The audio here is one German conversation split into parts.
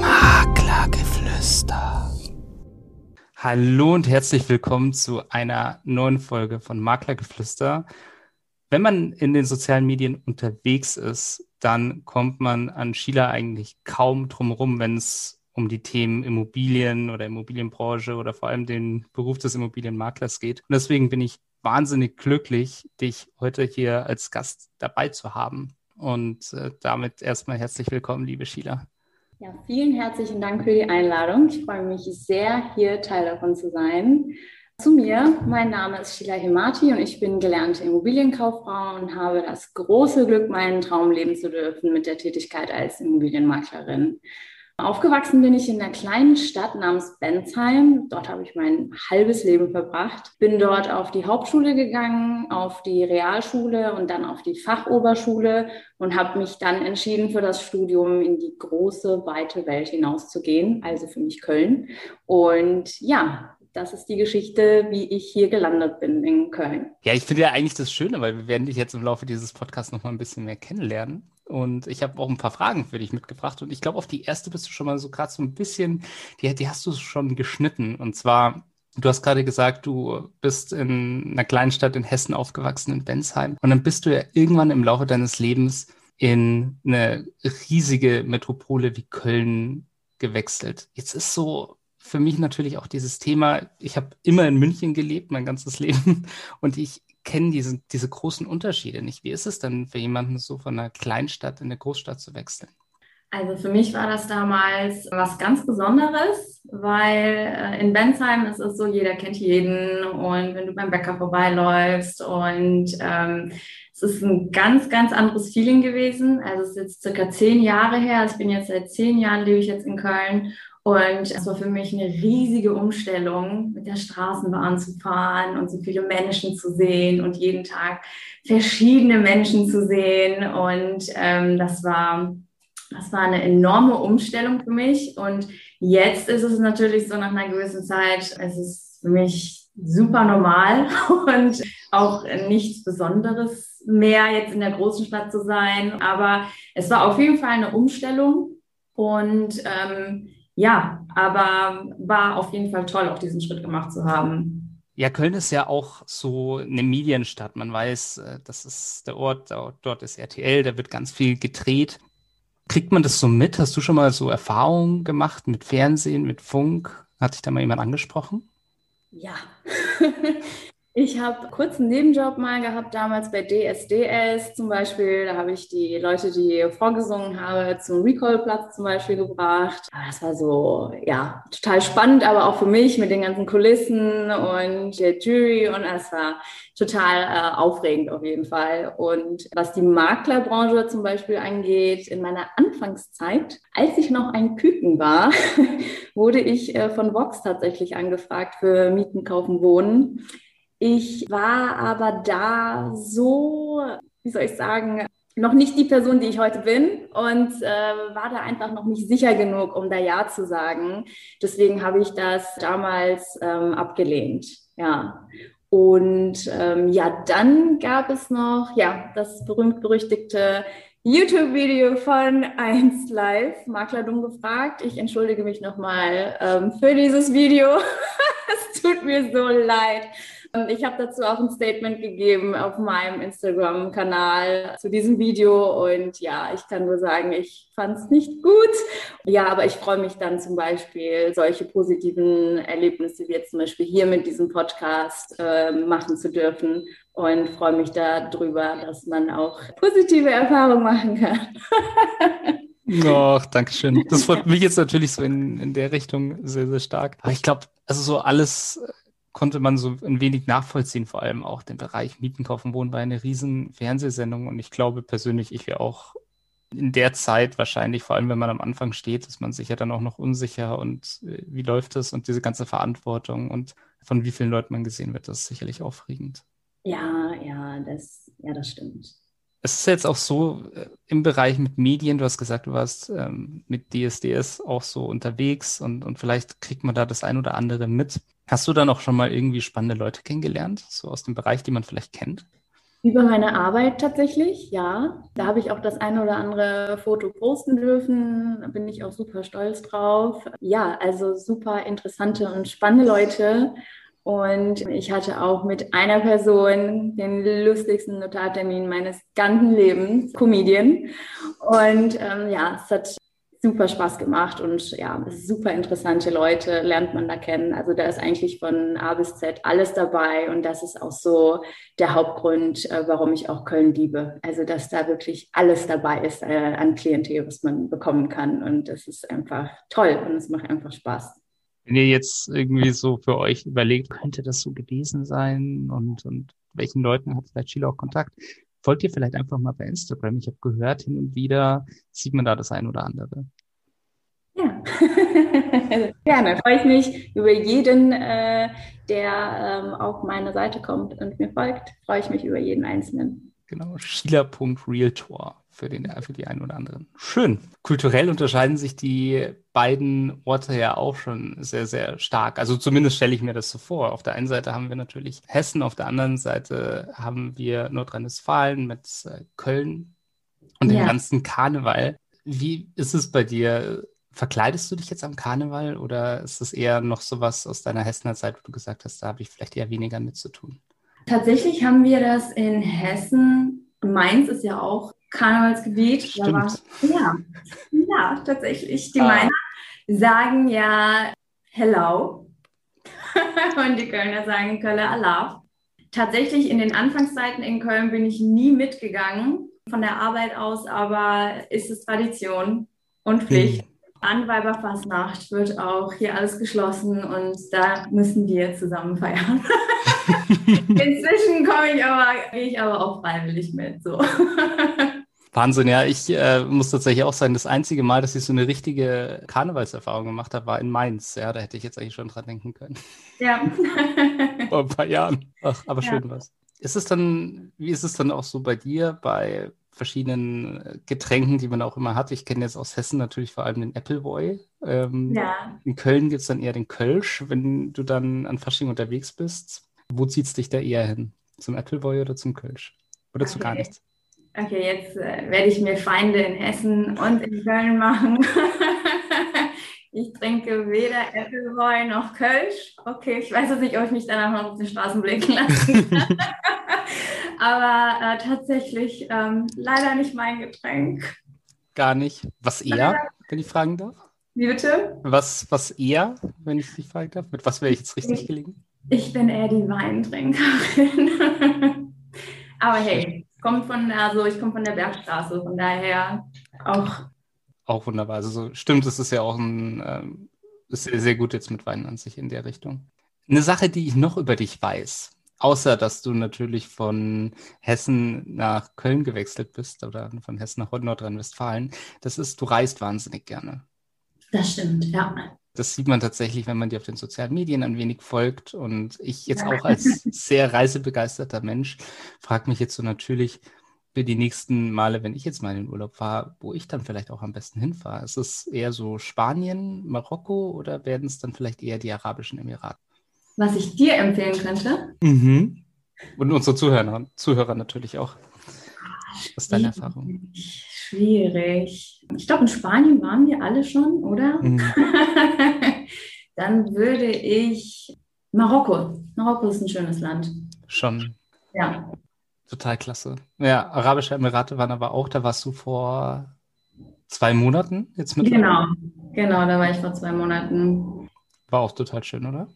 Maklergeflüster. Hallo und herzlich willkommen zu einer neuen Folge von Maklergeflüster. Wenn man in den sozialen Medien unterwegs ist, dann kommt man an Sheila eigentlich kaum drumherum, wenn es um die Themen Immobilien oder Immobilienbranche oder vor allem den Beruf des Immobilienmaklers geht. Und deswegen bin ich wahnsinnig glücklich, dich heute hier als Gast dabei zu haben. Und äh, damit erstmal herzlich willkommen, liebe Sheila. Ja, vielen herzlichen Dank für die Einladung. Ich freue mich sehr, hier Teil davon zu sein. Zu mir, mein Name ist Sheila Hemati und ich bin gelernte Immobilienkauffrau und habe das große Glück, meinen Traum leben zu dürfen mit der Tätigkeit als Immobilienmaklerin. Aufgewachsen bin ich in einer kleinen Stadt namens Bensheim. Dort habe ich mein halbes Leben verbracht. Bin dort auf die Hauptschule gegangen, auf die Realschule und dann auf die Fachoberschule und habe mich dann entschieden, für das Studium in die große, weite Welt hinauszugehen, also für mich Köln. Und ja, das ist die Geschichte, wie ich hier gelandet bin in Köln. Ja, ich finde ja eigentlich das Schöne, weil wir werden dich jetzt im Laufe dieses Podcasts noch mal ein bisschen mehr kennenlernen. Und ich habe auch ein paar Fragen für dich mitgebracht. Und ich glaube, auf die erste bist du schon mal so gerade so ein bisschen, die, die hast du schon geschnitten. Und zwar, du hast gerade gesagt, du bist in einer kleinen Stadt in Hessen aufgewachsen, in Bensheim. Und dann bist du ja irgendwann im Laufe deines Lebens in eine riesige Metropole wie Köln gewechselt. Jetzt ist so für mich natürlich auch dieses Thema, ich habe immer in München gelebt, mein ganzes Leben, und ich kenne diese, diese großen Unterschiede nicht. Wie ist es denn für jemanden so von einer Kleinstadt in eine Großstadt zu wechseln? Also für mich war das damals was ganz Besonderes, weil äh, in Bensheim ist es so, jeder kennt jeden und wenn du beim Bäcker vorbeiläufst und ähm, es ist ein ganz, ganz anderes Feeling gewesen. Also es ist jetzt circa zehn Jahre her. Also ich bin jetzt seit zehn Jahren lebe ich jetzt in Köln und es war für mich eine riesige Umstellung, mit der Straßenbahn zu fahren und so viele Menschen zu sehen und jeden Tag verschiedene Menschen zu sehen. Und ähm, das war das war eine enorme Umstellung für mich. Und jetzt ist es natürlich so nach einer gewissen Zeit, es ist für mich super normal und auch nichts Besonderes mehr, jetzt in der großen Stadt zu sein. Aber es war auf jeden Fall eine Umstellung. Und ähm, ja, aber war auf jeden Fall toll, auch diesen Schritt gemacht zu haben. Ja, Köln ist ja auch so eine Medienstadt. Man weiß, äh, das ist der Ort, dort ist RTL, da wird ganz viel gedreht. Kriegt man das so mit? Hast du schon mal so Erfahrungen gemacht mit Fernsehen, mit Funk? Hat dich da mal jemand angesprochen? Ja, Ich habe kurz einen Nebenjob mal gehabt, damals bei DSDS zum Beispiel. Da habe ich die Leute, die vorgesungen habe, zum Recall-Platz zum Beispiel gebracht. Das war so, ja, total spannend, aber auch für mich mit den ganzen Kulissen und der Jury und es war total äh, aufregend auf jeden Fall. Und was die Maklerbranche zum Beispiel angeht, in meiner Anfangszeit, als ich noch ein Küken war, wurde ich äh, von Vox tatsächlich angefragt für Mieten, Kaufen, Wohnen. Ich war aber da so, wie soll ich sagen, noch nicht die Person, die ich heute bin und äh, war da einfach noch nicht sicher genug, um da Ja zu sagen. Deswegen habe ich das damals ähm, abgelehnt. Ja. Und ähm, ja, dann gab es noch, ja, das berühmt-berüchtigte YouTube-Video von 1 Live, Makler dumm gefragt. Ich entschuldige mich nochmal ähm, für dieses Video. es tut mir so leid. Ich habe dazu auch ein Statement gegeben auf meinem Instagram-Kanal zu diesem Video und ja, ich kann nur sagen, ich fand es nicht gut. Ja, aber ich freue mich dann zum Beispiel, solche positiven Erlebnisse wie jetzt zum Beispiel hier mit diesem Podcast äh, machen zu dürfen und freue mich darüber, dass man auch positive Erfahrungen machen kann. Ach, danke schön. Das freut mich jetzt natürlich so in, in der Richtung sehr, sehr stark. Aber ich glaube, also so alles konnte man so ein wenig nachvollziehen, vor allem auch den Bereich Mieten, Kaufen, Wohnen war eine riesen Fernsehsendung und ich glaube persönlich, ich wäre auch in der Zeit wahrscheinlich, vor allem wenn man am Anfang steht, ist man sicher dann auch noch unsicher und äh, wie läuft das und diese ganze Verantwortung und von wie vielen Leuten man gesehen wird, das ist sicherlich aufregend. Ja, ja, das, ja, das stimmt. Es ist jetzt auch so äh, im Bereich mit Medien, du hast gesagt, du warst ähm, mit DSDS auch so unterwegs und, und vielleicht kriegt man da das ein oder andere mit. Hast du dann auch schon mal irgendwie spannende Leute kennengelernt, so aus dem Bereich, die man vielleicht kennt? Über meine Arbeit tatsächlich, ja. Da habe ich auch das eine oder andere Foto posten dürfen. Da bin ich auch super stolz drauf. Ja, also super interessante und spannende Leute. Und ich hatte auch mit einer Person den lustigsten Notartermin meines ganzen Lebens, Comedian. Und ähm, ja, es hat super Spaß gemacht und ja, super interessante Leute lernt man da kennen. Also da ist eigentlich von A bis Z alles dabei und das ist auch so der Hauptgrund, äh, warum ich auch Köln liebe. Also dass da wirklich alles dabei ist äh, an Klientel, was man bekommen kann und das ist einfach toll und es macht einfach Spaß. Wenn ihr jetzt irgendwie so für euch überlegt, könnte das so gewesen sein und, und welchen Leuten hat vielleicht Sheila auch Kontakt? Folgt ihr vielleicht einfach mal bei Instagram. Ich habe gehört, hin und wieder sieht man da das ein oder andere. Ja, gerne. Freue ich mich über jeden, äh, der ähm, auf meine Seite kommt und mir folgt. Freue ich mich über jeden Einzelnen. Genau, Sheila.realtor für, den, für die einen oder anderen. Schön. Kulturell unterscheiden sich die beiden Orte ja auch schon sehr, sehr stark. Also zumindest stelle ich mir das so vor. Auf der einen Seite haben wir natürlich Hessen, auf der anderen Seite haben wir Nordrhein-Westfalen mit äh, Köln und ja. dem ganzen Karneval. Wie ist es bei dir? Verkleidest du dich jetzt am Karneval oder ist es eher noch sowas aus deiner Hessener Zeit, wo du gesagt hast, da habe ich vielleicht eher weniger mit zu tun? Tatsächlich haben wir das in Hessen. Mainz ist ja auch Karnevalsgebiet. Stimmt. War, ja, ja, tatsächlich. Die ah. Meiner sagen ja Hello und die Kölner sagen Kölner Alaf. Tatsächlich in den Anfangszeiten in Köln bin ich nie mitgegangen von der Arbeit aus, aber ist es Tradition und Pflicht. Hm. An Weiberfastnacht wird auch hier alles geschlossen und da müssen wir zusammen feiern. Inzwischen komme ich aber, gehe ich aber auch freiwillig mit. So. Wahnsinn, ja. Ich äh, muss tatsächlich auch sagen, das einzige Mal, dass ich so eine richtige Karnevalserfahrung gemacht habe, war in Mainz. Ja, da hätte ich jetzt eigentlich schon dran denken können. Ja. Vor ein paar Jahren. Ach, aber schön ja. was. Ist es dann, wie ist es dann auch so bei dir, bei verschiedenen äh, Getränken, die man auch immer hat? Ich kenne jetzt aus Hessen natürlich vor allem den Appleboy. Ähm, ja. In Köln gibt es dann eher den Kölsch, wenn du dann an Fasching unterwegs bist. Wo zieht es dich da eher hin? Zum Appleboy oder zum Kölsch? Oder okay. zu gar nichts? Okay, jetzt äh, werde ich mir Feinde in Hessen und in Köln machen. ich trinke weder Appleboy noch Kölsch. Okay, ich weiß jetzt nicht, ob ich mich danach noch auf den Straßen blicken lassen kann. Aber äh, tatsächlich ähm, leider nicht mein Getränk. Gar nicht. Was eher, wenn ich fragen darf? Wie bitte? Was, was eher, wenn ich dich fragen darf? Mit was wäre ich jetzt richtig gelegen? Ich bin eher die Weintrinkerin. Aber hey, kommt von, also ich komme von der Bergstraße, von daher auch. Auch wunderbar. Also so, stimmt, es ist ja auch ein, ähm, ist sehr, sehr gut jetzt mit Wein an sich in der Richtung. Eine Sache, die ich noch über dich weiß, außer dass du natürlich von Hessen nach Köln gewechselt bist oder von Hessen nach Nordrhein-Westfalen, das ist, du reist wahnsinnig gerne. Das stimmt, ja. Das sieht man tatsächlich, wenn man dir auf den sozialen Medien ein wenig folgt. Und ich jetzt auch als sehr reisebegeisterter Mensch frage mich jetzt so natürlich für die nächsten Male, wenn ich jetzt mal in den Urlaub fahre, wo ich dann vielleicht auch am besten hinfahre. Ist es eher so Spanien, Marokko oder werden es dann vielleicht eher die Arabischen Emirate? Was ich dir empfehlen könnte? Mhm. Und unsere Zuhörer, Zuhörer natürlich auch. Was ist deine Erfahrung? Schwierig. Ich glaube, in Spanien waren wir alle schon, oder? Mhm. Dann würde ich Marokko. Marokko ist ein schönes Land. Schon. Ja. Total klasse. Ja, Arabische Emirate waren aber auch, da warst du vor zwei Monaten jetzt mit. Genau, genau, da war ich vor zwei Monaten. War auch total schön, oder?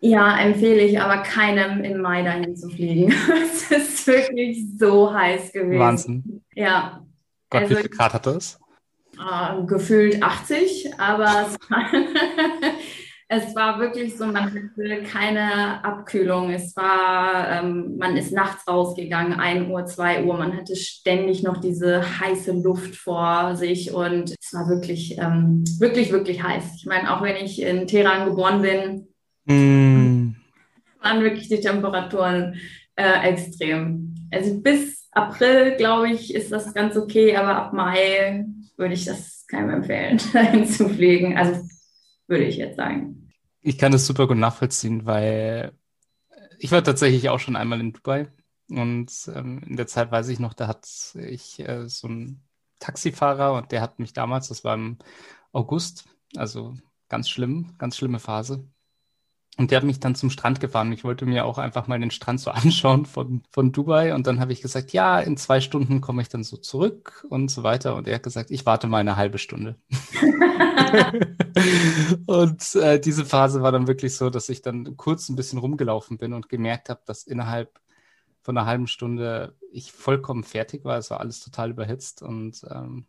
Ja, empfehle ich aber keinem im Mai dahin zu fliegen. es ist wirklich so heiß gewesen. Wahnsinn. Ja, Gott, also, wie viel Grad hatte es? Äh, gefühlt 80, aber es war, es war, wirklich so, man hatte keine Abkühlung. Es war, ähm, man ist nachts rausgegangen, 1 Uhr, 2 Uhr. Man hatte ständig noch diese heiße Luft vor sich und es war wirklich, ähm, wirklich, wirklich heiß. Ich meine, auch wenn ich in Teheran geboren bin, mm. waren wirklich die Temperaturen äh, extrem. Also bis April, glaube ich, ist das ganz okay, aber ab Mai würde ich das keinem empfehlen, dahin zu. Also würde ich jetzt sagen. Ich kann das super gut nachvollziehen, weil ich war tatsächlich auch schon einmal in Dubai Und ähm, in der Zeit weiß ich noch, da hat ich äh, so einen Taxifahrer und der hat mich damals, das war im August, also ganz schlimm, ganz schlimme Phase. Und der hat mich dann zum Strand gefahren. Ich wollte mir auch einfach mal den Strand so anschauen von, von Dubai. Und dann habe ich gesagt, ja, in zwei Stunden komme ich dann so zurück und so weiter. Und er hat gesagt, ich warte mal eine halbe Stunde. und äh, diese Phase war dann wirklich so, dass ich dann kurz ein bisschen rumgelaufen bin und gemerkt habe, dass innerhalb von einer halben Stunde ich vollkommen fertig war. Es war alles total überhitzt und ähm,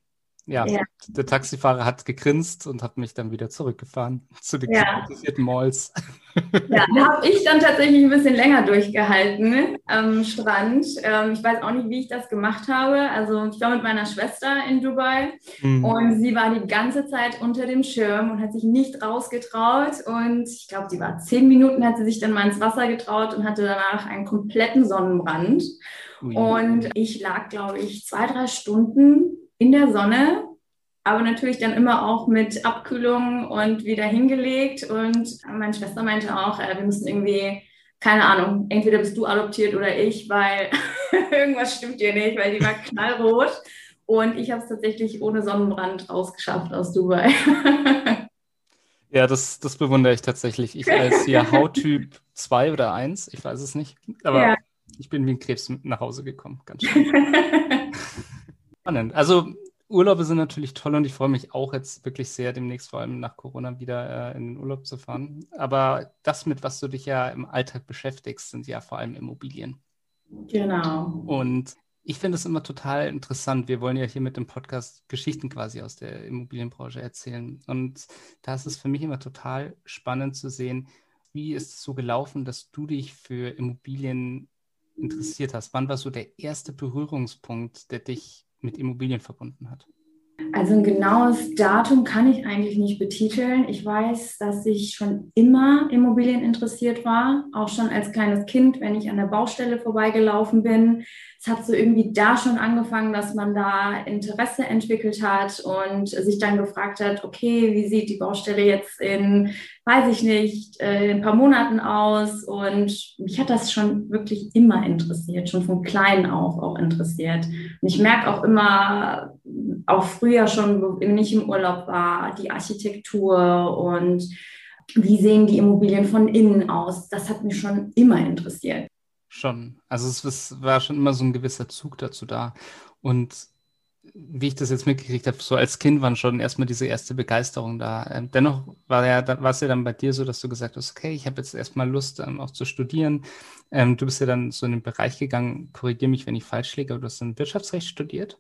ja, ja, der Taxifahrer hat gegrinst und hat mich dann wieder zurückgefahren zu den ja. Malls. Ja, da habe ich dann tatsächlich ein bisschen länger durchgehalten am Strand. Ähm, ich weiß auch nicht, wie ich das gemacht habe. Also ich war mit meiner Schwester in Dubai mhm. und sie war die ganze Zeit unter dem Schirm und hat sich nicht rausgetraut. Und ich glaube, sie war zehn Minuten, hat sie sich dann mal ins Wasser getraut und hatte danach einen kompletten Sonnenbrand. Ui. Und ich lag, glaube ich, zwei, drei Stunden in der Sonne, aber natürlich dann immer auch mit Abkühlung und wieder hingelegt. Und meine Schwester meinte auch, äh, wir müssen irgendwie, keine Ahnung, entweder bist du adoptiert oder ich, weil irgendwas stimmt dir nicht, weil die war knallrot. Und ich habe es tatsächlich ohne Sonnenbrand rausgeschafft aus Dubai. ja, das, das bewundere ich tatsächlich. Ich als hier Hauttyp 2 oder 1, ich weiß es nicht. Aber ja. ich bin wie ein Krebs nach Hause gekommen. Ganz schön. Spannend. Also Urlaube sind natürlich toll und ich freue mich auch jetzt wirklich sehr, demnächst vor allem nach Corona wieder äh, in den Urlaub zu fahren. Aber das, mit was du dich ja im Alltag beschäftigst, sind ja vor allem Immobilien. Genau. Und ich finde es immer total interessant. Wir wollen ja hier mit dem Podcast Geschichten quasi aus der Immobilienbranche erzählen. Und da ist es für mich immer total spannend zu sehen, wie ist es so gelaufen, dass du dich für Immobilien interessiert hast. Wann war so der erste Berührungspunkt, der dich mit Immobilien verbunden hat? Also ein genaues Datum kann ich eigentlich nicht betiteln. Ich weiß, dass ich schon immer Immobilien interessiert war, auch schon als kleines Kind, wenn ich an der Baustelle vorbeigelaufen bin. Es hat so irgendwie da schon angefangen, dass man da Interesse entwickelt hat und sich dann gefragt hat, okay, wie sieht die Baustelle jetzt in, weiß ich nicht, äh, in ein paar Monaten aus? Und mich hat das schon wirklich immer interessiert, schon von klein auf auch interessiert. Und ich merke auch immer, auch früher schon, wenn ich im Urlaub war, die Architektur und wie sehen die Immobilien von innen aus. Das hat mich schon immer interessiert. Schon. Also es, es war schon immer so ein gewisser Zug dazu da. Und wie ich das jetzt mitgekriegt habe, so als Kind waren schon erstmal diese erste Begeisterung da. Ähm, dennoch war ja, war es ja dann bei dir so, dass du gesagt hast, okay, ich habe jetzt erstmal Lust, ähm, auch zu studieren. Ähm, du bist ja dann so in den Bereich gegangen, korrigiere mich, wenn ich falsch liege, aber du hast dann Wirtschaftsrecht studiert.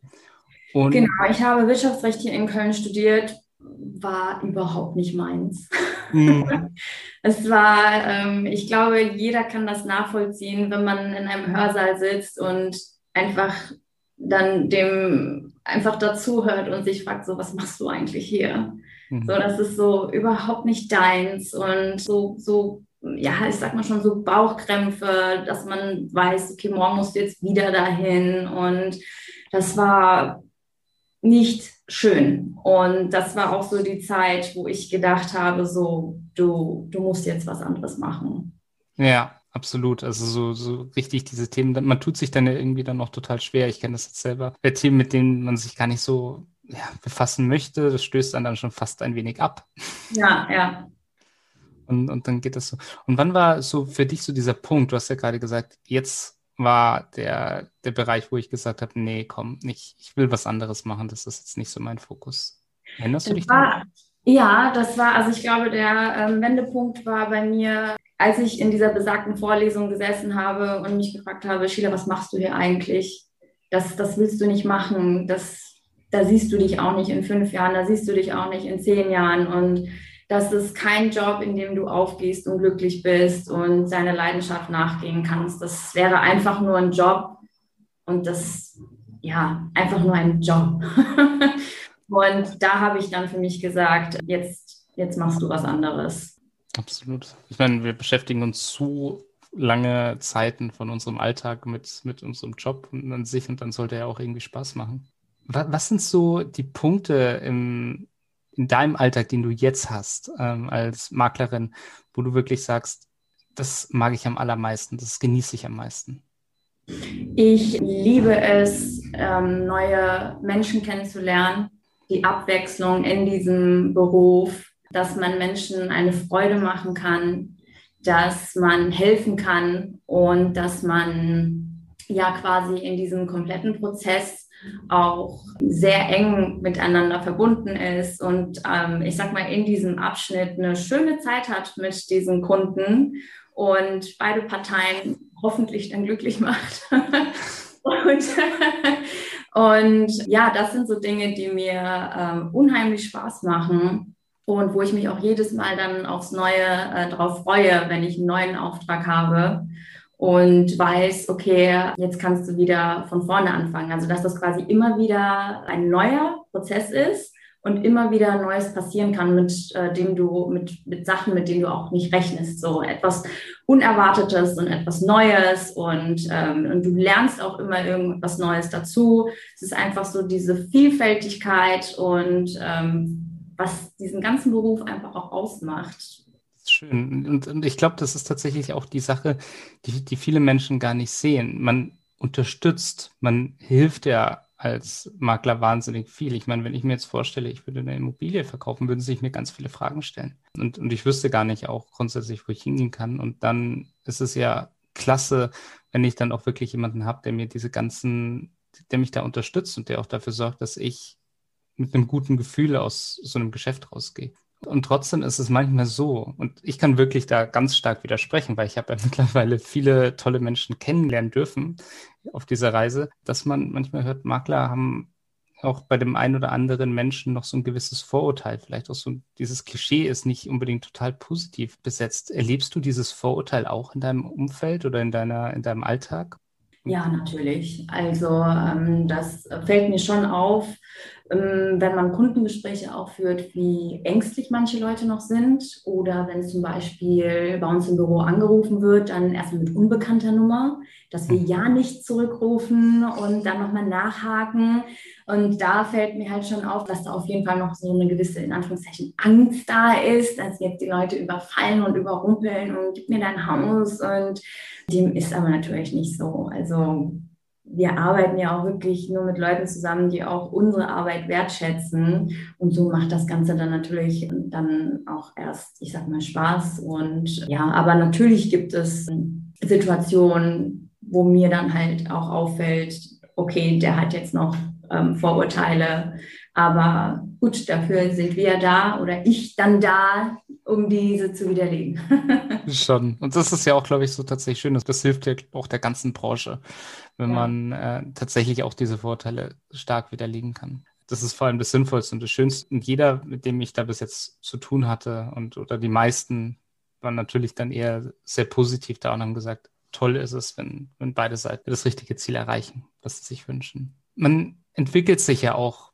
Und genau, ich habe Wirtschaftsrecht hier in Köln studiert, war überhaupt nicht meins. Mhm. es war, ähm, ich glaube, jeder kann das nachvollziehen, wenn man in einem Hörsaal sitzt und einfach dann dem einfach dazuhört und sich fragt, so, was machst du eigentlich hier? Mhm. So, das ist so überhaupt nicht deins und so, so, ja, ich sag mal schon so Bauchkrämpfe, dass man weiß, okay, morgen musst du jetzt wieder dahin und das war nicht schön. Und das war auch so die Zeit, wo ich gedacht habe, so, du, du musst jetzt was anderes machen. Ja, absolut. Also so, so richtig diese Themen, man tut sich dann ja irgendwie dann noch total schwer. Ich kenne das jetzt selber. Bei Themen, mit denen man sich gar nicht so ja, befassen möchte, das stößt dann dann schon fast ein wenig ab. Ja, ja. Und, und dann geht das so. Und wann war so für dich so dieser Punkt? Du hast ja gerade gesagt, jetzt war der, der Bereich, wo ich gesagt habe, nee, komm, nicht, ich will was anderes machen, das ist jetzt nicht so mein Fokus. Erinnerst du dich daran? Ja, das war, also ich glaube, der ähm, Wendepunkt war bei mir, als ich in dieser besagten Vorlesung gesessen habe und mich gefragt habe, Sheila, was machst du hier eigentlich? Das, das willst du nicht machen, das, da siehst du dich auch nicht in fünf Jahren, da siehst du dich auch nicht in zehn Jahren und das ist kein Job, in dem du aufgehst und glücklich bist und seine Leidenschaft nachgehen kannst. Das wäre einfach nur ein Job und das, ja, einfach nur ein Job. und da habe ich dann für mich gesagt, jetzt, jetzt machst du was anderes. Absolut. Ich meine, wir beschäftigen uns zu lange Zeiten von unserem Alltag mit, mit unserem Job an sich und dann sollte er auch irgendwie Spaß machen. Was sind so die Punkte im, in deinem Alltag, den du jetzt hast ähm, als Maklerin, wo du wirklich sagst, das mag ich am allermeisten, das genieße ich am meisten? Ich liebe es, ähm, neue Menschen kennenzulernen, die Abwechslung in diesem Beruf, dass man Menschen eine Freude machen kann, dass man helfen kann und dass man ja quasi in diesem kompletten Prozess auch sehr eng miteinander verbunden ist und ähm, ich sag mal in diesem Abschnitt eine schöne Zeit hat mit diesen Kunden und beide Parteien hoffentlich dann glücklich macht. und, und, ja, das sind so Dinge, die mir ähm, unheimlich Spaß machen und wo ich mich auch jedes Mal dann aufs Neue äh, darauf freue, wenn ich einen neuen Auftrag habe und weiß, okay, jetzt kannst du wieder von vorne anfangen. Also dass das quasi immer wieder ein neuer Prozess ist und immer wieder Neues passieren kann, mit äh, dem du, mit, mit Sachen, mit denen du auch nicht rechnest. So etwas Unerwartetes und etwas Neues und, ähm, und du lernst auch immer irgendwas Neues dazu. Es ist einfach so diese Vielfältigkeit und ähm, was diesen ganzen Beruf einfach auch ausmacht. Schön. Und, und ich glaube, das ist tatsächlich auch die Sache, die, die viele Menschen gar nicht sehen. Man unterstützt, man hilft ja als Makler wahnsinnig viel. Ich meine, wenn ich mir jetzt vorstelle, ich würde eine Immobilie verkaufen, würden sich mir ganz viele Fragen stellen. Und, und ich wüsste gar nicht auch grundsätzlich, wo ich hingehen kann. Und dann ist es ja klasse, wenn ich dann auch wirklich jemanden habe, der mir diese ganzen, der mich da unterstützt und der auch dafür sorgt, dass ich mit einem guten Gefühl aus so einem Geschäft rausgehe. Und trotzdem ist es manchmal so, und ich kann wirklich da ganz stark widersprechen, weil ich habe ja mittlerweile viele tolle Menschen kennenlernen dürfen auf dieser Reise, dass man manchmal hört, Makler haben auch bei dem einen oder anderen Menschen noch so ein gewisses Vorurteil. Vielleicht auch so dieses Klischee ist nicht unbedingt total positiv besetzt. Erlebst du dieses Vorurteil auch in deinem Umfeld oder in deiner, in deinem Alltag? Ja, natürlich. Also ähm, das fällt mir schon auf, wenn man Kundengespräche auch führt, wie ängstlich manche Leute noch sind oder wenn zum Beispiel bei uns im Büro angerufen wird, dann erstmal mit unbekannter Nummer, dass wir ja nicht zurückrufen und dann nochmal nachhaken. Und da fällt mir halt schon auf, dass da auf jeden Fall noch so eine gewisse, in Anführungszeichen, Angst da ist, dass jetzt die Leute überfallen und überrumpeln und gib mir dein Haus. Und dem ist aber natürlich nicht so. Also wir arbeiten ja auch wirklich nur mit Leuten zusammen, die auch unsere Arbeit wertschätzen. Und so macht das Ganze dann natürlich dann auch erst, ich sag mal, Spaß. Und ja, aber natürlich gibt es Situationen, wo mir dann halt auch auffällt, okay, der hat jetzt noch ähm, Vorurteile. Aber gut, dafür sind wir da oder ich dann da, um diese zu widerlegen. Schon. Und das ist ja auch, glaube ich, so tatsächlich schön. Das hilft ja auch der ganzen Branche, wenn ja. man äh, tatsächlich auch diese Vorteile stark widerlegen kann. Das ist vor allem das Sinnvollste und das Schönste. Und jeder, mit dem ich da bis jetzt zu tun hatte und oder die meisten waren natürlich dann eher sehr positiv da und haben gesagt, toll ist es, wenn, wenn beide Seiten das richtige Ziel erreichen, was sie sich wünschen. Man entwickelt sich ja auch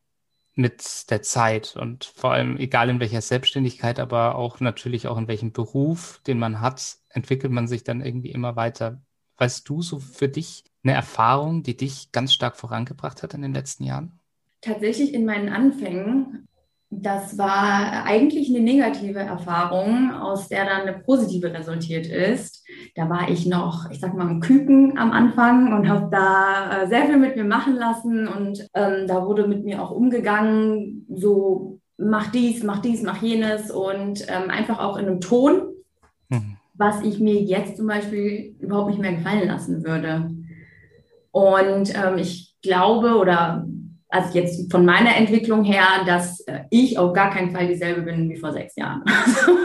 mit der Zeit und vor allem egal in welcher Selbstständigkeit, aber auch natürlich auch in welchem Beruf, den man hat, entwickelt man sich dann irgendwie immer weiter. Weißt du so für dich eine Erfahrung, die dich ganz stark vorangebracht hat in den letzten Jahren? Tatsächlich in meinen Anfängen das war eigentlich eine negative Erfahrung, aus der dann eine positive resultiert ist. Da war ich noch, ich sag mal, ein Küken am Anfang und habe da äh, sehr viel mit mir machen lassen und ähm, da wurde mit mir auch umgegangen, so mach dies, mach dies, mach jenes und ähm, einfach auch in einem Ton, mhm. was ich mir jetzt zum Beispiel überhaupt nicht mehr gefallen lassen würde. Und ähm, ich glaube oder also jetzt von meiner Entwicklung her, dass äh, ich auf gar keinen Fall dieselbe bin wie vor sechs Jahren.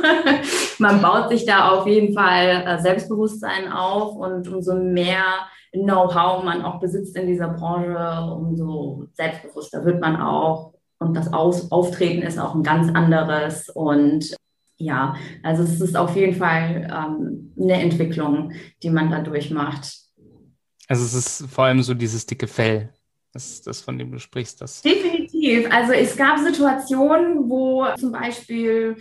man baut sich da auf jeden Fall äh, Selbstbewusstsein auf und umso mehr Know-how man auch besitzt in dieser Branche, umso selbstbewusster wird man auch und das Aus Auftreten ist auch ein ganz anderes und ja, also es ist auf jeden Fall ähm, eine Entwicklung, die man da durchmacht. Also es ist vor allem so dieses dicke Fell, das, das von dem du sprichst. Das Definitiv. Also es gab Situationen, wo zum Beispiel,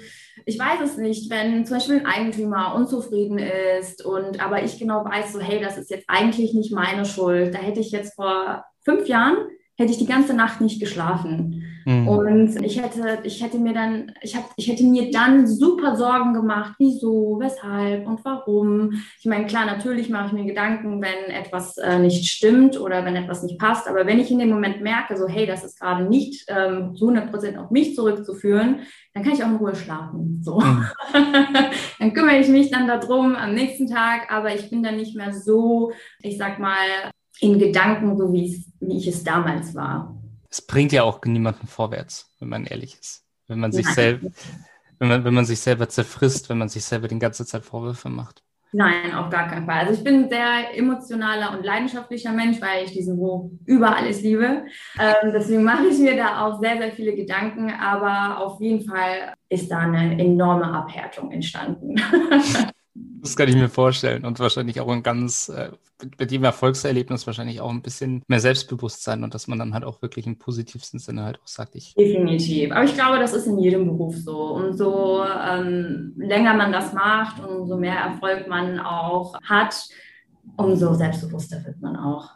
ich weiß es nicht, wenn zum Beispiel ein Eigentümer unzufrieden ist und aber ich genau weiß, so hey, das ist jetzt eigentlich nicht meine Schuld. Da hätte ich jetzt vor fünf Jahren hätte ich die ganze Nacht nicht geschlafen. Mhm. Und ich hätte, ich hätte mir dann, ich, hab, ich hätte mir dann super Sorgen gemacht, wieso, weshalb und warum. Ich meine, klar, natürlich mache ich mir Gedanken, wenn etwas äh, nicht stimmt oder wenn etwas nicht passt. Aber wenn ich in dem Moment merke, so, hey, das ist gerade nicht ähm, zu 100 Prozent auf mich zurückzuführen, dann kann ich auch in Ruhe schlafen. So. Mhm. dann kümmere ich mich dann darum am nächsten Tag, aber ich bin dann nicht mehr so, ich sag mal, in Gedanken, so wie, wie ich es damals war es bringt ja auch niemanden vorwärts, wenn man ehrlich ist. Wenn man sich selbst, wenn man, wenn man sich selber zerfrisst, wenn man sich selber die ganze Zeit Vorwürfe macht. Nein, auf gar keinen Fall. Also ich bin ein sehr emotionaler und leidenschaftlicher Mensch, weil ich diesen Beruf über alles liebe. Ähm, deswegen mache ich mir da auch sehr, sehr viele Gedanken. Aber auf jeden Fall ist da eine enorme Abhärtung entstanden. Das kann ich mir vorstellen. Und wahrscheinlich auch ein ganz, äh, mit jedem Erfolgserlebnis wahrscheinlich auch ein bisschen mehr Selbstbewusstsein und dass man dann halt auch wirklich im positivsten Sinne halt auch sagt, ich. Definitiv. Aber ich glaube, das ist in jedem Beruf so. Umso ähm, länger man das macht und umso mehr Erfolg man auch hat, umso selbstbewusster wird man auch.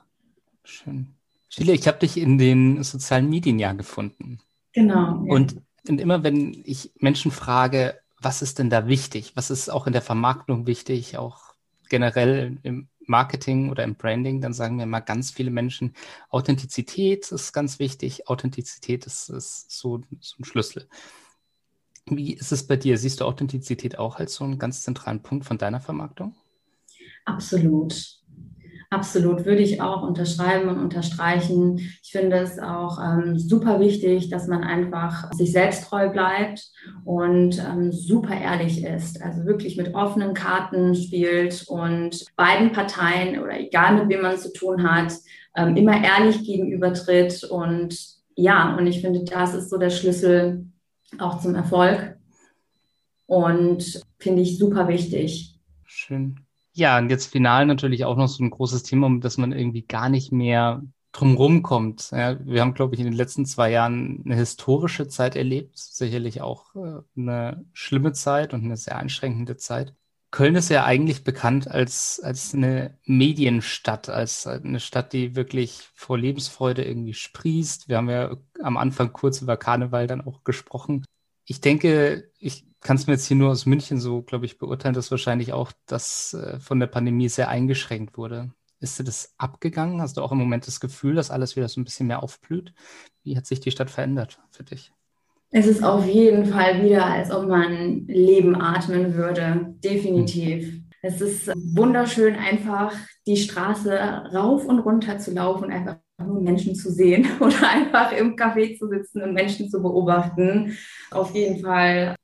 Schön. Chile, ich habe dich in den sozialen Medien ja gefunden. Genau. Ja. Und, und immer wenn ich Menschen frage, was ist denn da wichtig? Was ist auch in der Vermarktung wichtig, auch generell im Marketing oder im Branding? Dann sagen mir mal ganz viele Menschen, Authentizität ist ganz wichtig. Authentizität ist, ist so, so ein Schlüssel. Wie ist es bei dir? Siehst du Authentizität auch als so einen ganz zentralen Punkt von deiner Vermarktung? Absolut. Absolut, würde ich auch unterschreiben und unterstreichen. Ich finde es auch ähm, super wichtig, dass man einfach sich selbst treu bleibt und ähm, super ehrlich ist. Also wirklich mit offenen Karten spielt und beiden Parteien oder egal mit wem man zu tun hat, ähm, immer ehrlich gegenübertritt. Und ja, und ich finde, das ist so der Schlüssel auch zum Erfolg. Und finde ich super wichtig. Schön. Ja, und jetzt final natürlich auch noch so ein großes Thema, um das man irgendwie gar nicht mehr drumherum kommt. Ja, wir haben, glaube ich, in den letzten zwei Jahren eine historische Zeit erlebt, sicherlich auch äh, eine schlimme Zeit und eine sehr einschränkende Zeit. Köln ist ja eigentlich bekannt als, als eine Medienstadt, als eine Stadt, die wirklich vor Lebensfreude irgendwie sprießt. Wir haben ja am Anfang kurz über Karneval dann auch gesprochen. Ich denke, ich kannst mir jetzt hier nur aus München so, glaube ich, beurteilen, dass wahrscheinlich auch das äh, von der Pandemie sehr eingeschränkt wurde. Ist dir das abgegangen? Hast du auch im Moment das Gefühl, dass alles wieder so ein bisschen mehr aufblüht? Wie hat sich die Stadt verändert für dich? Es ist auf jeden Fall wieder, als ob man Leben atmen würde. Definitiv. Hm. Es ist wunderschön, einfach die Straße rauf und runter zu laufen, einfach nur Menschen zu sehen oder einfach im Café zu sitzen und Menschen zu beobachten. Auf jeden Fall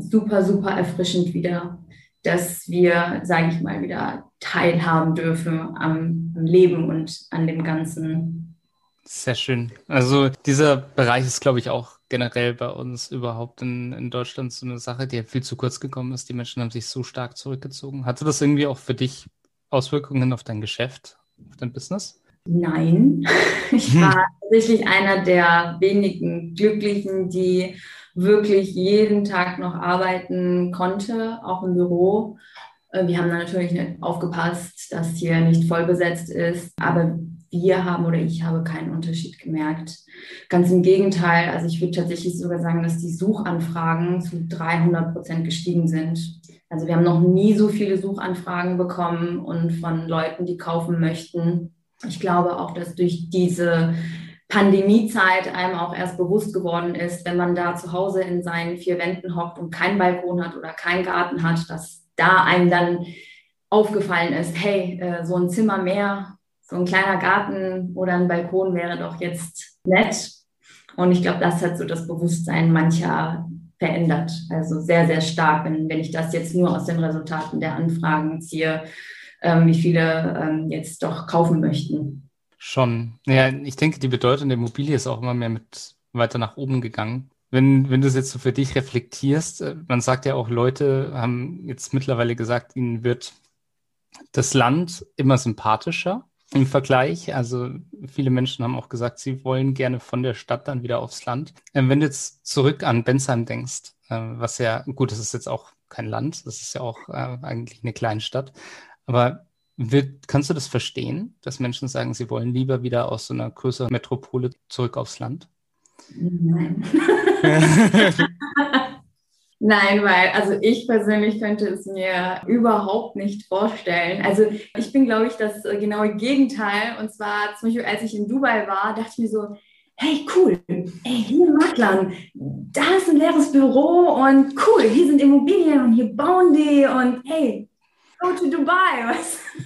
super, super erfrischend wieder, dass wir, sage ich mal, wieder teilhaben dürfen am, Leben und an dem Ganzen. Sehr schön. Also dieser Bereich ist, glaube ich, auch generell bei uns überhaupt in, in Deutschland so eine Sache, die viel zu kurz gekommen ist. Die Menschen haben sich so stark zurückgezogen. Hatte das irgendwie auch für dich Auswirkungen auf dein Geschäft, auf dein Business? Nein, ich war tatsächlich einer der wenigen Glücklichen, die wirklich jeden Tag noch arbeiten konnte, auch im Büro. Äh, wir haben natürlich aufgepasst, dass hier nicht voll besetzt ist, aber wir haben oder ich habe keinen Unterschied gemerkt. Ganz im Gegenteil, also ich würde tatsächlich sogar sagen, dass die Suchanfragen zu 300 Prozent gestiegen sind. Also wir haben noch nie so viele Suchanfragen bekommen und von Leuten, die kaufen möchten. Ich glaube auch, dass durch diese Pandemiezeit einem auch erst bewusst geworden ist, wenn man da zu Hause in seinen vier Wänden hockt und keinen Balkon hat oder keinen Garten hat, dass da einem dann aufgefallen ist, hey, äh, so ein Zimmer mehr, so ein kleiner Garten oder ein Balkon wäre doch jetzt nett. Und ich glaube, das hat so das Bewusstsein mancher verändert. Also sehr, sehr stark, wenn, wenn ich das jetzt nur aus den Resultaten der Anfragen ziehe, ähm, wie viele ähm, jetzt doch kaufen möchten. Schon. Ja, ich denke, die Bedeutung der Immobilie ist auch immer mehr mit weiter nach oben gegangen. Wenn, wenn du es jetzt so für dich reflektierst, äh, man sagt ja auch, Leute haben jetzt mittlerweile gesagt, ihnen wird das Land immer sympathischer im Vergleich. Also viele Menschen haben auch gesagt, sie wollen gerne von der Stadt dann wieder aufs Land. Ähm, wenn du jetzt zurück an Bensheim denkst, äh, was ja, gut, das ist jetzt auch kein Land, das ist ja auch äh, eigentlich eine kleine Stadt. Aber Wird, kannst du das verstehen, dass Menschen sagen, sie wollen lieber wieder aus so einer größeren Metropole zurück aufs Land? Nein. Nein, weil also ich persönlich könnte es mir überhaupt nicht vorstellen. Also ich bin, glaube ich, das genaue Gegenteil. Und zwar zum Beispiel, als ich in Dubai war, dachte ich mir so, hey, cool, ey, hier in Maklan, da ist ein leeres Büro und cool, hier sind Immobilien und hier bauen die und hey, go to Dubai.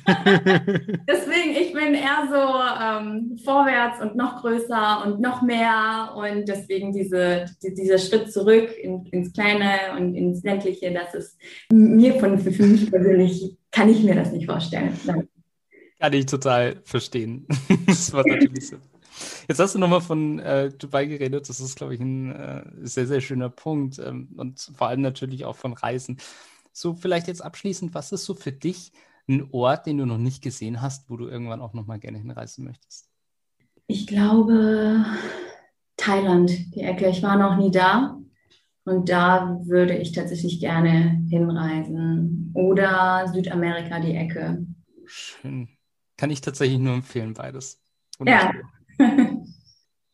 deswegen, ich bin eher so ähm, vorwärts und noch größer und noch mehr und deswegen diese, die, dieser Schritt zurück in, ins Kleine und ins Ländliche, das ist mir von, für mich persönlich, kann ich mir das nicht vorstellen. Nein. Kann ich total verstehen. das war natürlich so. Jetzt hast du nochmal von äh, Dubai geredet. Das ist, glaube ich, ein äh, sehr, sehr schöner Punkt. Ähm, und vor allem natürlich auch von Reisen. So, vielleicht jetzt abschließend, was ist so für dich ein Ort, den du noch nicht gesehen hast, wo du irgendwann auch nochmal gerne hinreisen möchtest? Ich glaube, Thailand, die Ecke. Ich war noch nie da. Und da würde ich tatsächlich gerne hinreisen. Oder Südamerika, die Ecke. Schön. Kann ich tatsächlich nur empfehlen, beides. Ja.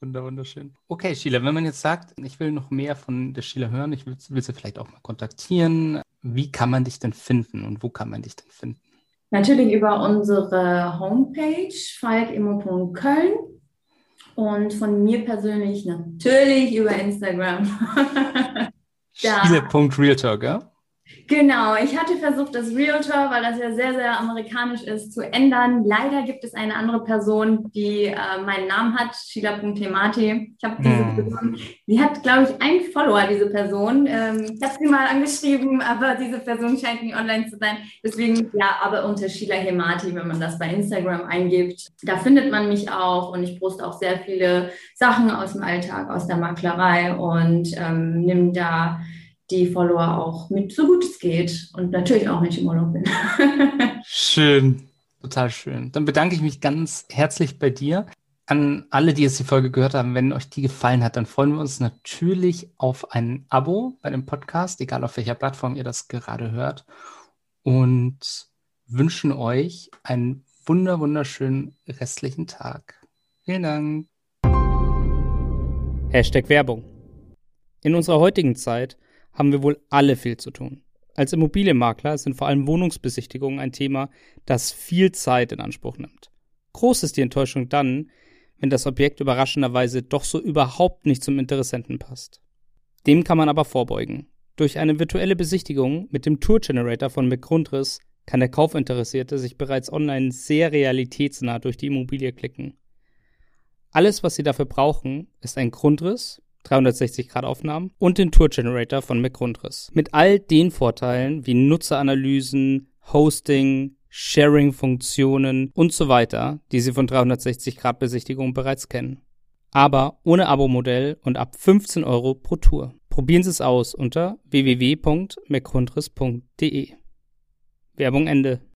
wunderschön. Okay, Sheila, wenn man jetzt sagt, ich will noch mehr von der Sheila hören, ich will, will sie vielleicht auch mal kontaktieren, wie kann man dich denn finden und wo kann man dich denn finden? Natürlich über unsere Homepage falkimmo.köln und von mir persönlich natürlich über Instagram. Sheila.realtalk, ja? Genau, ich hatte versucht, das Realtor, weil das ja sehr, sehr amerikanisch ist, zu ändern. Leider gibt es eine andere Person, die äh, meinen Namen hat, Sheila.temati. Ich habe diese hm. Person, die hat, glaube ich, einen Follower, diese Person. Ähm, ich habe sie mal angeschrieben, aber diese Person scheint nie online zu sein. Deswegen, ja, aber unter Sheila Hemati, wenn man das bei Instagram eingibt, da findet man mich auch und ich poste auch sehr viele Sachen aus dem Alltag, aus der Maklerei und ähm, nimm da die Follower auch mit, so gut es geht und natürlich auch, wenn ich im Urlaub bin. schön, total schön. Dann bedanke ich mich ganz herzlich bei dir. An alle, die jetzt die Folge gehört haben, wenn euch die gefallen hat, dann freuen wir uns natürlich auf ein Abo bei dem Podcast, egal auf welcher Plattform ihr das gerade hört. Und wünschen euch einen wunder, wunderschönen restlichen Tag. Vielen Dank. Hashtag Werbung. In unserer heutigen Zeit haben wir wohl alle viel zu tun. Als Immobilienmakler sind vor allem Wohnungsbesichtigungen ein Thema, das viel Zeit in Anspruch nimmt. Groß ist die Enttäuschung dann, wenn das Objekt überraschenderweise doch so überhaupt nicht zum Interessenten passt. Dem kann man aber vorbeugen. Durch eine virtuelle Besichtigung mit dem Tour Generator von McGrundriss kann der Kaufinteressierte sich bereits online sehr realitätsnah durch die Immobilie klicken. Alles, was Sie dafür brauchen, ist ein Grundriss, 360-Grad-Aufnahmen und den Tour Generator von McGrundriss. Mit all den Vorteilen wie Nutzeranalysen, Hosting, Sharing-Funktionen und so weiter, die Sie von 360-Grad-Besichtigungen bereits kennen. Aber ohne Abo-Modell und ab 15 Euro pro Tour. Probieren Sie es aus unter www.mcgrundriss.de. Werbung Ende.